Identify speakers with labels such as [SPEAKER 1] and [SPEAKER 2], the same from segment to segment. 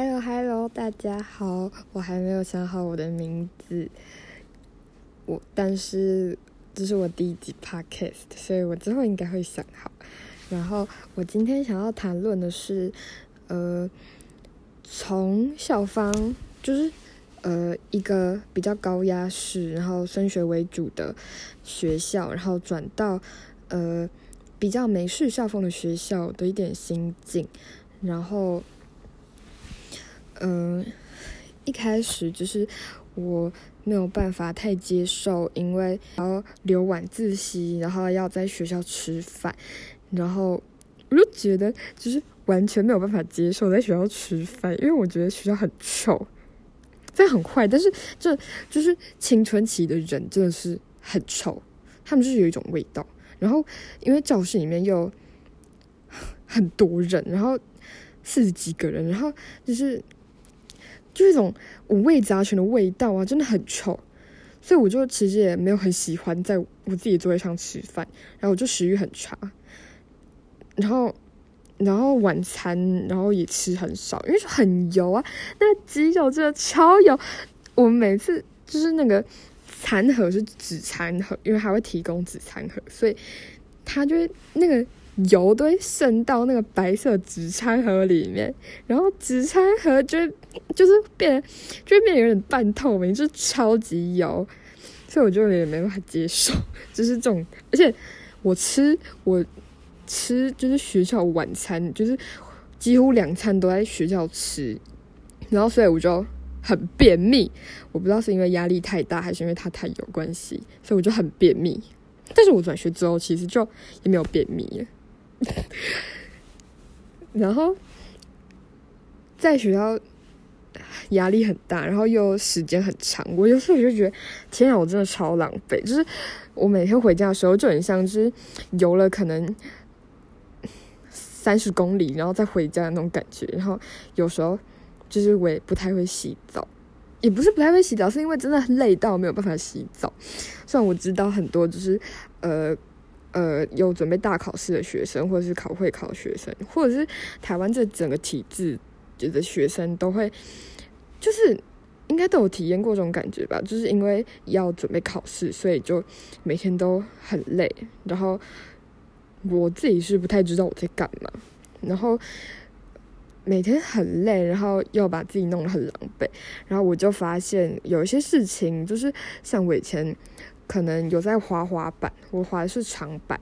[SPEAKER 1] Hello Hello，大家好，我还没有想好我的名字，我但是这是我第一集 Podcast，所以我之后应该会想好。然后我今天想要谈论的是，呃，从校方就是呃一个比较高压式，然后升学为主的学校，然后转到呃比较美式校风的学校的一点心境，然后嗯、一开始就是我没有办法太接受，因为要留晚自习，然后要在学校吃饭，然后我就觉得就是完全没有办法接受在学校吃饭，因为我觉得学校很臭，这很坏，但是这就是青春期的人真的是很臭，他们就是有一种味道，然后因为教室里面又很多人，然后四十几个人，然后就是就是一种五味杂陈的味道啊，真的很臭。所以我就其实也没有很喜欢在我自己座位上吃饭，然后我就食欲很差，然后然后晚餐然后也吃很少，因为很油啊，那鸡肉真的超油。我每次就是那个餐盒是纸餐盒，因为它会提供纸餐盒，所以它就会那个油都会渗到那个白色纸餐盒里面，然后纸餐盒就会就是变就会变得有点半透明，就是超级油，所以我就有点没办法接受，就是这种，而且我吃我吃就是学校晚餐，就是几乎两餐都在学校吃，然后所以我就很便秘，我不知道是因为压力太大，还是因为它太油关系，所以我就很便秘。但是我转学之后，其实就也没有便秘了。然后在学校压力很大，然后又时间很长，我有时候就觉得，天啊，我真的超浪费。就是我每天回家的时候，就很像是游了可能三十公里，然后再回家的那种感觉。然后有时候就是我也不太会洗澡，也不是不太会洗澡，是因为真的累到没有办法洗澡。虽然我知道很多就是呃呃有准备大考试的学生，或者是考会考学生，或者是台湾这整个体制觉得学生都会，就是应该都有体验过这种感觉吧。就是因为要准备考试，所以就每天都很累。然后我自己是不太知道我在干嘛，然后。每天很累，然后又把自己弄得很狼狈，然后我就发现有一些事情，就是像我以前可能有在滑滑板，我滑的是长板，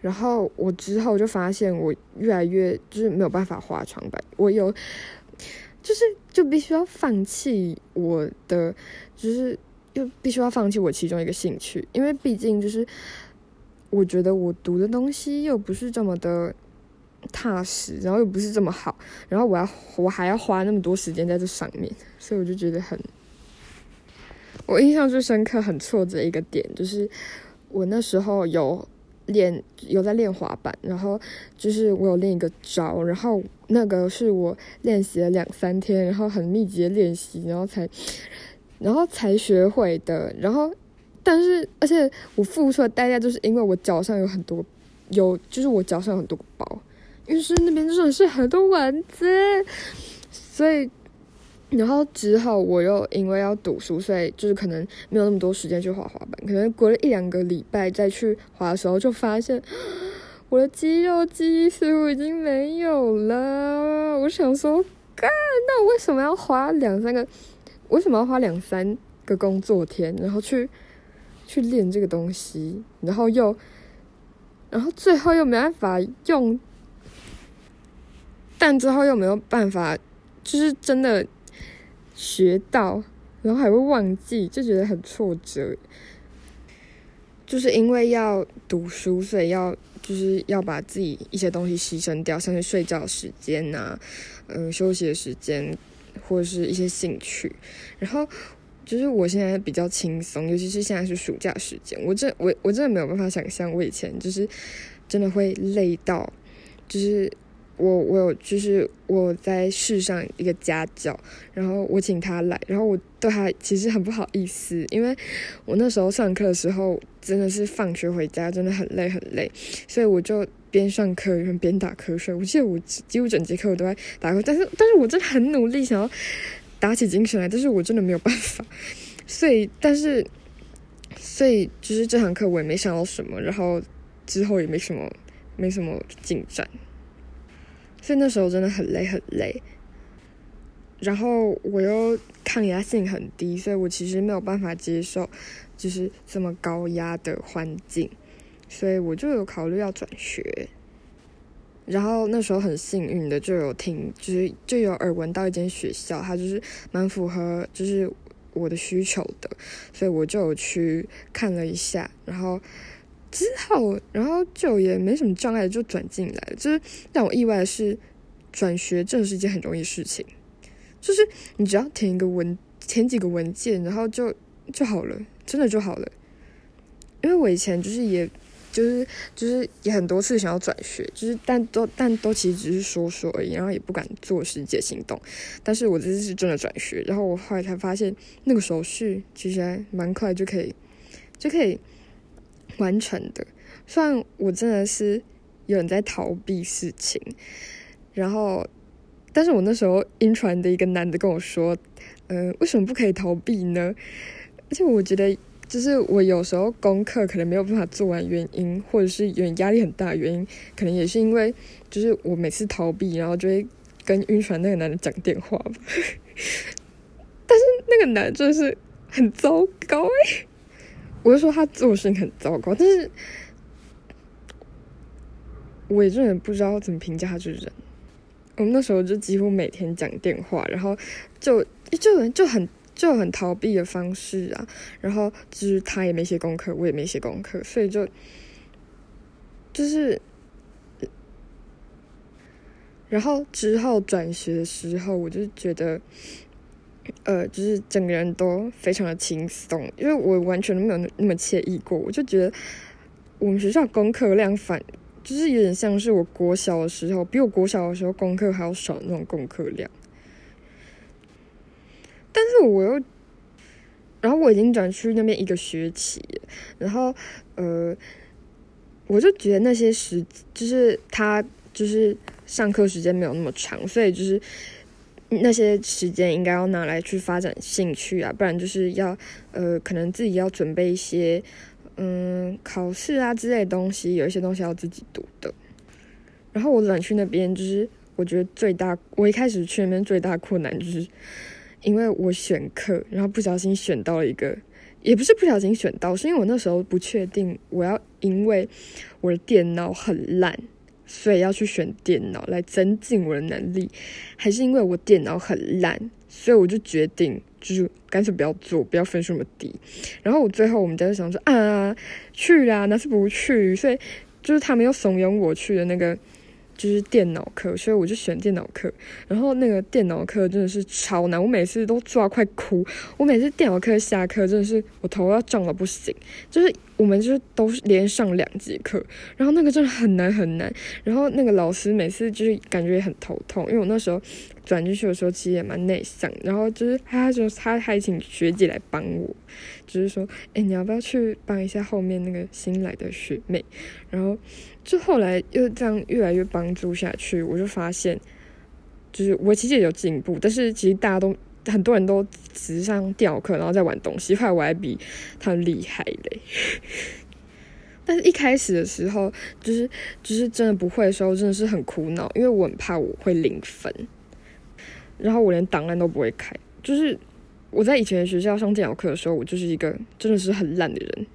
[SPEAKER 1] 然后我之后就发现我越来越就是没有办法滑长板，我有就是就必须要放弃我的，就是又必须要放弃我其中一个兴趣，因为毕竟就是我觉得我读的东西又不是这么的。踏实，然后又不是这么好，然后我要我还要花那么多时间在这上面，所以我就觉得很，我印象最深刻、很挫折一个点就是我那时候有练有在练滑板，然后就是我有练一个招，然后那个是我练习了两三天，然后很密集的练习，然后才然后才学会的，然后但是而且我付出的代价就是因为我脚上有很多有就是我脚上很多个包。于是那边真的是很多蚊子，所以，然后之后我又因为要读书，所以就是可能没有那么多时间去滑滑板。可能过了一两个礼拜再去滑的时候，就发现 我的肌肉记忆似乎已经没有了。我想说，干，那我为什么要花两三个？为什么要花两三个工作天，然后去去练这个东西？然后又，然后最后又没办法用。但之后又没有办法，就是真的学到，然后还会忘记，就觉得很挫折。就是因为要读书，所以要就是要把自己一些东西牺牲掉，像是睡觉时间呐，嗯，休息的时间，或者是一些兴趣。然后就是我现在比较轻松，尤其是现在是暑假时间，我真我我真的没有办法想象我以前就是真的会累到，就是。我我有就是我在市上一个家教，然后我请他来，然后我对他其实很不好意思，因为我那时候上课的时候真的是放学回家真的很累很累，所以我就边上课然后边打瞌睡。我记得我几乎整节课我都在打瞌，但是但是我真的很努力想要打起精神来，但是我真的没有办法。所以，但是，所以就是这堂课我也没上到什么，然后之后也没什么没什么进展。所以那时候真的很累很累。然后我又抗压性很低，所以我其实没有办法接受就是这么高压的环境，所以我就有考虑要转学。然后那时候很幸运的就有听，就是就有耳闻到一间学校，它就是蛮符合就是我的需求的，所以我就有去看了一下。然后之后，然后就也没什么障碍，就转进来了。就是让我意外的是，转学真的是一件很容易的事情。就是你只要填一个文，填几个文件，然后就就好了，真的就好了。因为我以前就是也，就是就是也很多次想要转学，就是但都但都其实只是说说而已，然后也不敢做实际行动。但是我这次是真的转学，然后我后来才发现，那个手续其实还蛮快就可以就可以完成的。虽然我真的是有人在逃避事情，然后。但是我那时候晕船的一个男的跟我说，嗯，为什么不可以逃避呢？而且我觉得，就是我有时候功课可能没有办法做完，原因或者是有点压力很大，原因可能也是因为，就是我每次逃避，然后就会跟晕船那个男的讲电话吧。但是那个男的真的是很糟糕哎，我就说他做事很糟糕，但是我也真的不知道怎么评价他这个人。我们那时候就几乎每天讲电话，然后就就就很就很逃避的方式啊，然后就是他也没写功课，我也没写功课，所以就就是，然后之后转学的时候，我就觉得，呃，就是整个人都非常的轻松，因为我完全没有那么惬意过，我就觉得我们学校功课量反。就是有点像是我国小的时候，比我国小的时候功课还要少那种功课量。但是我又，然后我已经转去那边一个学期，然后呃，我就觉得那些时，就是他就是上课时间没有那么长，所以就是那些时间应该要拿来去发展兴趣啊，不然就是要呃，可能自己要准备一些。嗯，考试啊之类的东西，有一些东西要自己读的。然后我转去那边，就是我觉得最大，我一开始去那边最大困难就是，因为我选课，然后不小心选到了一个，也不是不小心选到，是因为我那时候不确定我要因为我的电脑很烂，所以要去选电脑来增进我的能力，还是因为我电脑很烂，所以我就决定。就是干脆不要做，不要分数那么低。然后我最后我们家就想说啊，去啦，那是不去。所以就是他们又怂恿我去的那个。就是电脑课，所以我就选电脑课。然后那个电脑课真的是超难，我每次都做到快哭。我每次电脑课下课，真的是我头要胀到不行。就是我们就是都是连上两节课，然后那个真的很难很难。然后那个老师每次就是感觉也很头痛，因为我那时候转进去的时候其实也蛮内向。然后就是他就他还请学姐来帮我，就是说，哎，你要不要去帮一下后面那个新来的学妹？然后。就后来又这样越来越帮助下去，我就发现，就是我其实也有进步，但是其实大家都很多人都只是上电脑课，然后在玩东西，后来我还比他厉害嘞。但是一开始的时候，就是就是真的不会的时候，真的是很苦恼，因为我很怕我会零分，然后我连档案都不会开。就是我在以前的学校上电脑课的时候，我就是一个真的是很烂的人。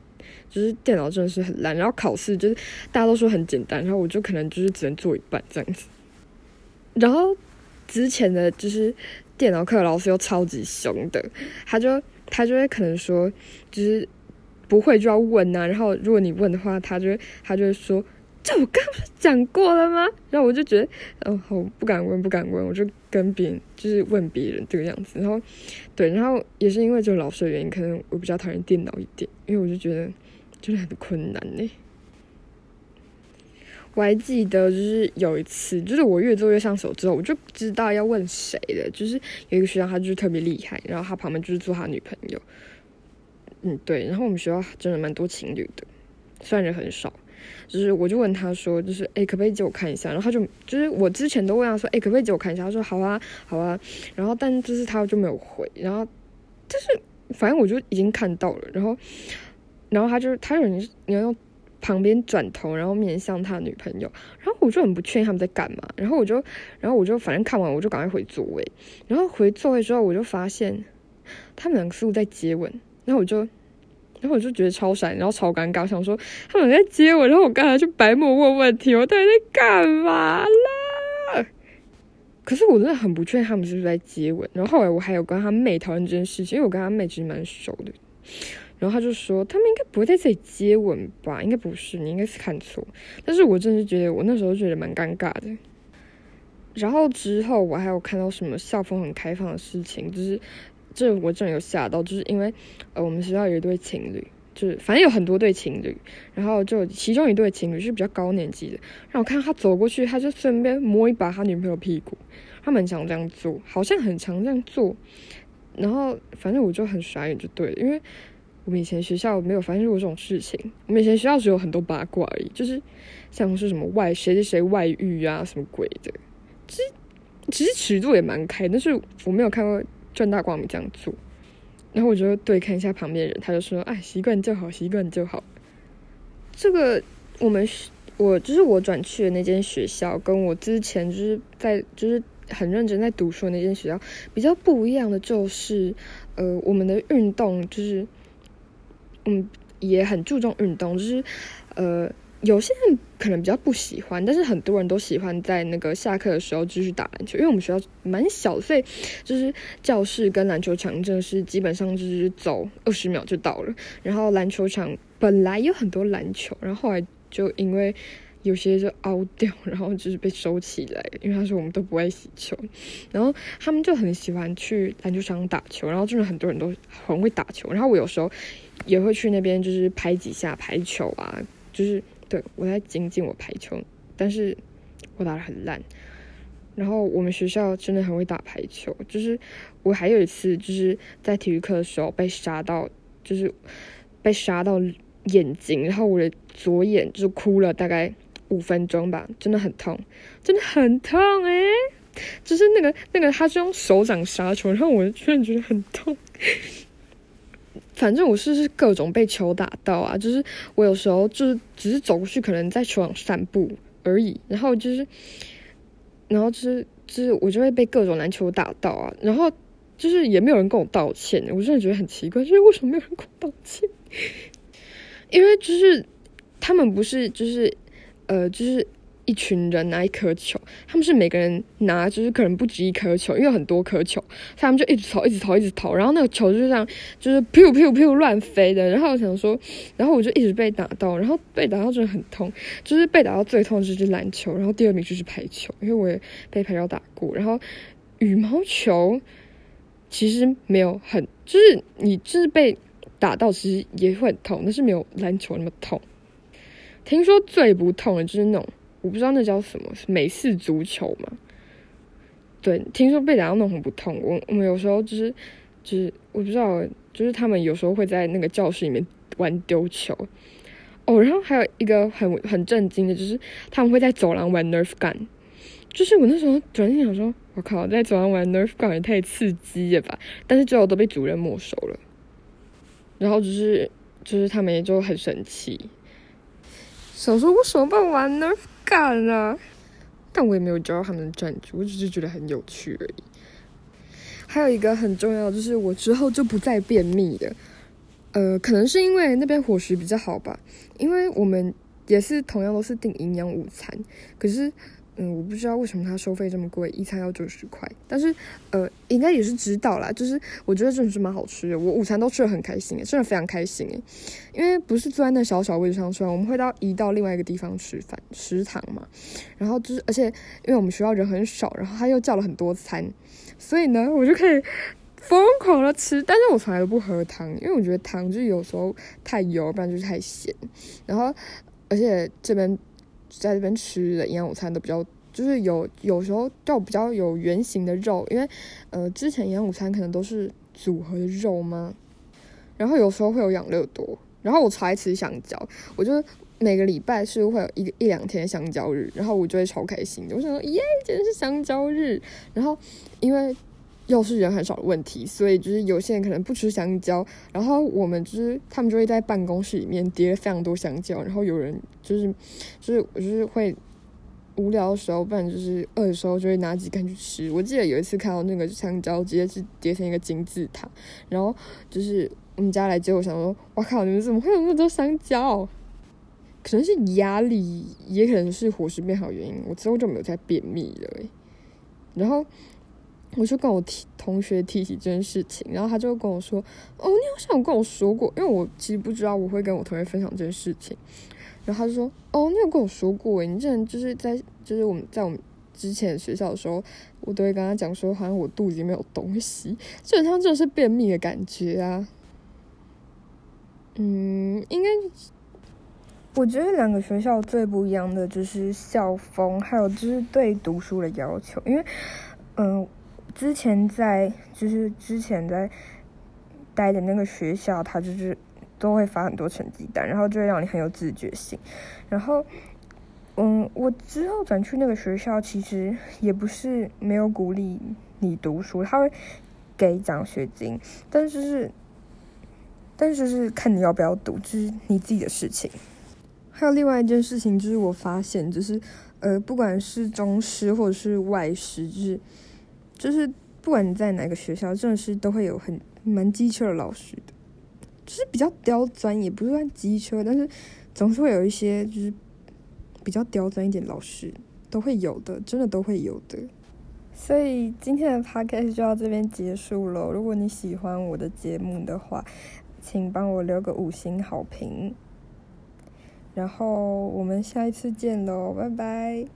[SPEAKER 1] 就是电脑真的是很烂，然后考试就是大家都说很简单，然后我就可能就是只能做一半这样子。然后之前的就是电脑课老师又超级凶的，他就他就会可能说就是不会就要问啊，然后如果你问的话，他就他就会说这我刚不是讲过了吗？然后我就觉得哦好不敢问不敢问，我就跟别人就是问别人这个样子。然后对，然后也是因为这个老师的原因，可能我比较讨厌电脑一点，因为我就觉得。真的很困难呢。我还记得，就是有一次，就是我越做越上手之后，我就知道要问谁了。就是有一个学长，他就是特别厉害，然后他旁边就是做他女朋友。嗯，对。然后我们学校真的蛮多情侣的，虽然人很少。就是我就问他说，就是哎，可不可以借我看一下？然后他就就是我之前都问他说，哎，可不可以借我看一下？他说好啊，好啊。然后但就是他就没有回，然后就是反正我就已经看到了，然后然后他就他有人你要用。旁边转头，然后面向他女朋友，然后我就很不确定他们在干嘛，然后我就，然后我就反正看完我就赶快回座位，然后回座位之后我就发现他们两个似乎在接吻，然后我就，然后我就觉得超闪，然后超尴尬，想说他们在接吻，然后我刚才就白目问问题，我到底在干嘛啦？可是我真的很不确定他们是不是在接吻，然后后来我还有跟他妹讨论这件事情，因为我跟他妹其实蛮熟的。然后他就说，他们应该不会在这里接吻吧？应该不是，你应该是看错。但是我真的是觉得，我那时候觉得蛮尴尬的。然后之后我还有看到什么校风很开放的事情，就是这我真有吓到，就是因为呃我们学校有一对情侣，就是反正有很多对情侣，然后就其中一对情侣是比较高年级的，然后我看他走过去，他就顺便摸一把他女朋友屁股，他们常这样做，好像很常这样做。然后反正我就很傻眼，就对了，因为。我们以前学校没有发生过这种事情。我们以前学校只有很多八卦而已，就是像是什么外谁谁谁外遇啊，什么鬼的。其实其实尺度也蛮开，但是我没有看过正大光明这样做。然后我就对看一下旁边人，他就说：“哎，习惯就好，习惯就好。”这个我们我就是我转去的那间学校，跟我之前就是在就是很认真在读书的那间学校比较不一样的，就是呃，我们的运动就是。嗯，也很注重运动，就是呃，有些人可能比较不喜欢，但是很多人都喜欢在那个下课的时候继续打篮球。因为我们学校蛮小，所以就是教室跟篮球场真的是基本上就是走二十秒就到了。然后篮球场本来有很多篮球，然后后来就因为。有些就凹掉，然后就是被收起来，因为他说我们都不爱洗球，然后他们就很喜欢去篮球场打球，然后真的很多人都很会打球，然后我有时候也会去那边就是拍几下排球啊，就是对我在精进我排球，但是我打的很烂，然后我们学校真的很会打排球，就是我还有一次就是在体育课的时候被杀到，就是被杀到眼睛，然后我的左眼就哭了大概。五分钟吧，真的很痛，真的很痛哎！就是那个那个，他是用手掌杀球，然后我突然觉得很痛。反正我是是各种被球打到啊，就是我有时候就是只是走过去，可能在球场散步而已，然后就是，然后就是就是我就会被各种篮球打到啊，然后就是也没有人跟我道歉，我真的觉得很奇怪，就是为什么没有人跟我道歉？因为就是他们不是就是。呃，就是一群人拿一颗球，他们是每个人拿，就是可能不止一颗球，因为很多颗球，他们就一直投，一直投，一直投，然后那个球就这样，就是噗噗噗乱飞的。然后我想说，然后我就一直被打到，然后被打到真的很痛，就是被打到最痛就是篮球，然后第二名就是排球，因为我也被排球打过。然后羽毛球其实没有很，就是你就是被打到其实也会很痛，但是没有篮球那么痛。听说最不痛的就是那种，我不知道那叫什么，美式足球嘛。对，听说被打到那很不痛。我我们有时候就是，就是我不知道，就是他们有时候会在那个教室里面玩丢球。哦，然后还有一个很很震惊的，就是他们会在走廊玩 Nerf gun。就是我那时候转念想说，我靠，在走廊玩 Nerf gun 也太刺激了吧！但是最后都被主任没收了。然后就是，就是他们也就很生气。想说为什么不玩 Nerf gun 啊？但我也没有教他们的战局，我只是觉得很有趣而已。还有一个很重要，就是我之后就不再便秘了。呃，可能是因为那边伙食比较好吧，因为我们也是同样都是订营养午餐，可是。嗯，我不知道为什么它收费这么贵，一餐要九十块。但是，呃，应该也是知道啦。就是我觉得真的是蛮好吃的，我午餐都吃的很开心真的非常开心诶。因为不是坐在那小小位置上吃，我们会到移到另外一个地方吃饭，食堂嘛。然后就是，而且因为我们学校人很少，然后他又叫了很多餐，所以呢，我就可以疯狂的吃。但是我从来都不喝汤，因为我觉得汤就是有时候太油，不然就是太咸。然后，而且这边。在这边吃的营养午餐都比较，就是有有时候就比较有圆形的肉，因为呃之前营养午餐可能都是组合的肉嘛，然后有时候会有养乐多，然后我超爱吃香蕉，我就每个礼拜是会有一个一两天香蕉日，然后我就会超开心。我想说，耶，今天是香蕉日。然后因为又是人很少的问题，所以就是有些人可能不吃香蕉，然后我们就是他们就会在办公室里面叠非常多香蕉，然后有人就是就是我就是会无聊的时候，不然就是饿的时候就会拿几根去吃。我记得有一次看到那个香蕉直接是叠成一个金字塔，然后就是我们家来接我，想说，哇靠，你们怎么会有那么多香蕉？可能是压力，也可能是伙食变好原因。我之后就没有再便秘了。然后我就跟我提同学提起这件事情，然后他就跟我说：“哦，你好像有跟我说过，因为我其实不知道我会跟我同学分享这件事情。”然后他就说：“哦，你有跟我说过诶，你之前就是在就是我们在我们之前学校的时候，我都会跟他讲说，好像我肚子里面有东西，基本上就是便秘的感觉啊。”嗯，应该。我觉得两个学校最不一样的就是校风，还有就是对读书的要求。因为，嗯，之前在就是之前在待的那个学校，他就是都会发很多成绩单，然后就会让你很有自觉性。然后，嗯，我之后转去那个学校，其实也不是没有鼓励你读书，他会给奖学金，但是是，但是是看你要不要读，就是你自己的事情。还有另外一件事情，就是我发现，就是呃，不管是中师或者是外师，就是就是不管你在哪个学校，真的是都会有很蛮机车的老师的，就是比较刁钻，也不是算机车，但是总是会有一些就是比较刁钻一点老师都会有的，真的都会有的。所以今天的 podcast 就到这边结束了。如果你喜欢我的节目的话，请帮我留个五星好评。然后我们下一次见喽，拜拜。